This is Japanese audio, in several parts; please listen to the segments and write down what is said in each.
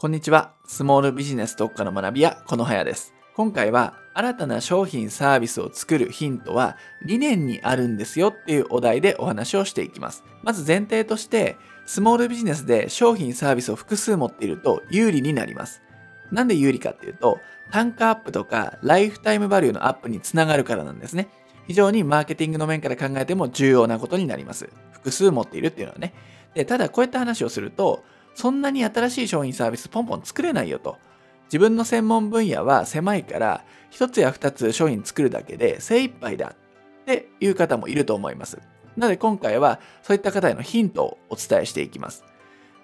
こんにちは。スモールビジネス特化の学び屋、このはやです。今回は新たな商品サービスを作るヒントは理念にあるんですよっていうお題でお話をしていきます。まず前提として、スモールビジネスで商品サービスを複数持っていると有利になります。なんで有利かっていうと、単価アップとかライフタイムバリューのアップにつながるからなんですね。非常にマーケティングの面から考えても重要なことになります。複数持っているっていうのはね。で、ただこういった話をすると、そんなに新しい商品サービスポンポン作れないよと。自分の専門分野は狭いから一つや二つ商品作るだけで精一杯だっていう方もいると思います。なので今回はそういった方へのヒントをお伝えしていきます。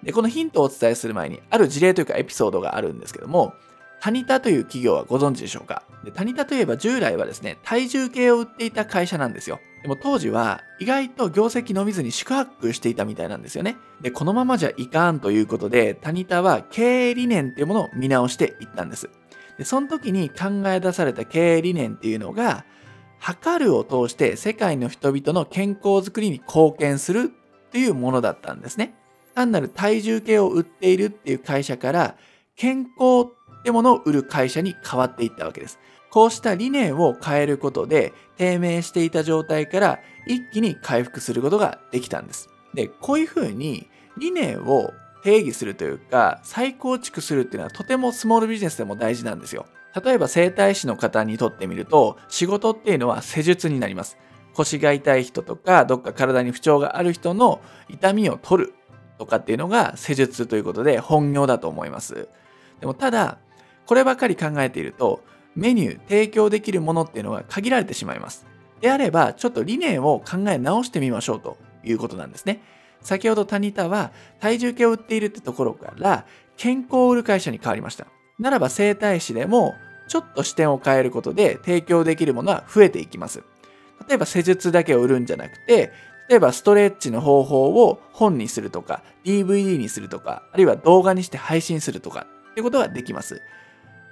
で、このヒントをお伝えする前にある事例というかエピソードがあるんですけども、タニタという企業はご存知でしょうか？でタニタといえば従来はですね、体重計を売っていた会社なんですよ。でも当時は意外と業績伸びずに宿泊していたみたいなんですよね。で、このままじゃいかんということで、タニタは経営理念っていうものを見直していったんです。で、その時に考え出された経営理念っていうのが、測るを通して世界の人々の健康づくりに貢献するっていうものだったんですね。単なる体重計を売っているっていう会社から、健康ってものを売る会社に変わっていったわけです。こうした理念を変えることで低迷していた状態から一気に回復することができたんです。で、こういうふうに理念を定義するというか再構築するっていうのはとてもスモールビジネスでも大事なんですよ。例えば整体師の方にとってみると仕事っていうのは施術になります。腰が痛い人とかどっか体に不調がある人の痛みを取るとかっていうのが施術ということで本業だと思います。でもただこればかり考えていると、メニュー、提供できるものっていうのが限られてしまいます。であれば、ちょっと理念を考え直してみましょうということなんですね。先ほどタニタは体重計を売っているってところから健康を売る会社に変わりました。ならば整体師でもちょっと視点を変えることで提供できるものは増えていきます。例えば施術だけを売るんじゃなくて、例えばストレッチの方法を本にするとか、DVD にするとか、あるいは動画にして配信するとかっていうことができます。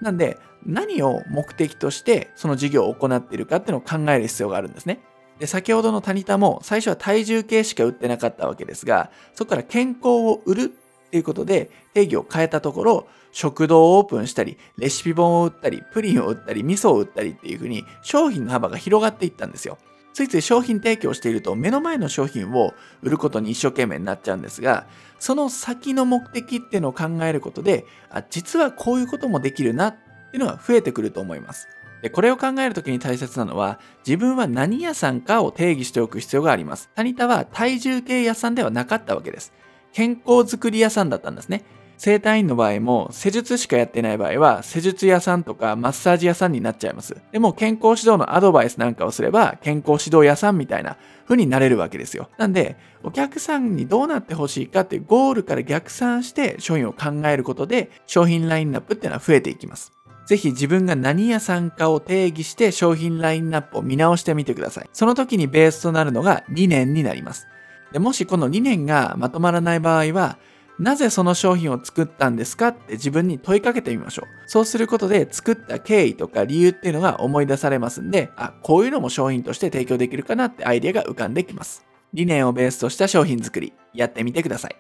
なんで、何を目的としてその事業を行っているかっていうのを考える必要があるんですね。で、先ほどのタニタも最初は体重計しか売ってなかったわけですが、そこから健康を売るっていうことで定義を変えたところ、食堂をオープンしたり、レシピ本を売ったり、プリンを売ったり、味噌を売ったりっていうふうに商品の幅が広がっていったんですよ。ついつい商品提供していると目の前の商品を売ることに一生懸命になっちゃうんですが、その先の目的っていうのを考えることで、あ、実はこういうこともできるなっていうのが増えてくると思います。でこれを考えるときに大切なのは、自分は何屋さんかを定義しておく必要があります。タニタは体重計屋さんではなかったわけです。健康づくり屋さんだったんですね。整体院の場合も施術しかやってない場合は施術屋さんとかマッサージ屋さんになっちゃいます。でも健康指導のアドバイスなんかをすれば健康指導屋さんみたいな風になれるわけですよ。なんでお客さんにどうなってほしいかってゴールから逆算して商品を考えることで商品ラインナップっていうのは増えていきます。ぜひ自分が何屋さんかを定義して商品ラインナップを見直してみてください。その時にベースとなるのが理念になります。でもしこの理念がまとまらない場合はなぜその商品を作ったんですか？って自分に問いかけてみましょう。そうすることで作った経緯とか理由っていうのが思い出されますんで、あ、こういうのも商品として提供できるかなってアイデアが浮かんできます。理念をベースとした商品作り、やってみてください。